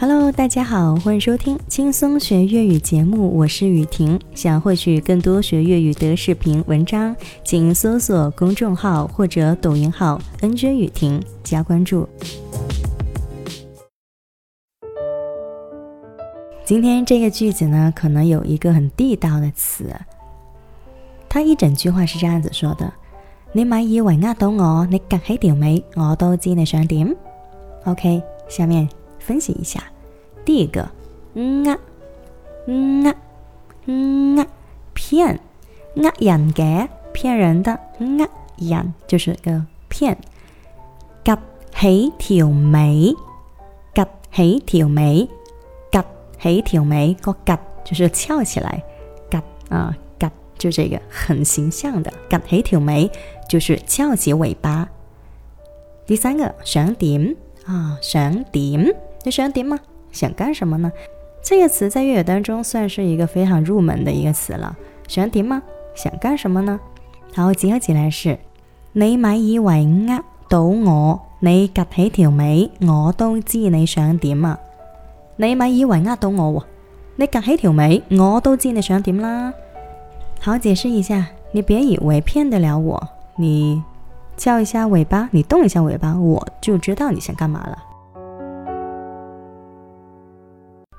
Hello，大家好，欢迎收听轻松学粤语节目，我是雨婷。想获取更多学粤语的视频文章，请搜索公众号或者抖音号 “nj 雨婷”加关注。今天这个句子呢，可能有一个很地道的词，它一整句话是这样子说的：“你咪以为呃到我，你夹起條尾，我都知你想點。” OK，下面。分析一下，第一个，呃呃呃，骗，呃人嘅，骗人的，呃人就是个骗，夹起条尾，夹起条尾，夹起条尾，个夹就是翘起来，夹啊夹就这个很形象的，夹起条尾就是翘起尾巴。第三个，想点啊，想点。你想点吗？想干什么呢？这个词在粤语当中算是一个非常入门的一个词了。想点吗？想干什么呢？好，结合起来是：你咪以为呃到我，你夹起条尾，我都知你想点啊！你咪以为呃到我，你夹起条尾，我都知你想点啦。好，解释一下，你别以为骗得了我，你翘一下尾巴，你动一下尾巴，我就知道你想干嘛了。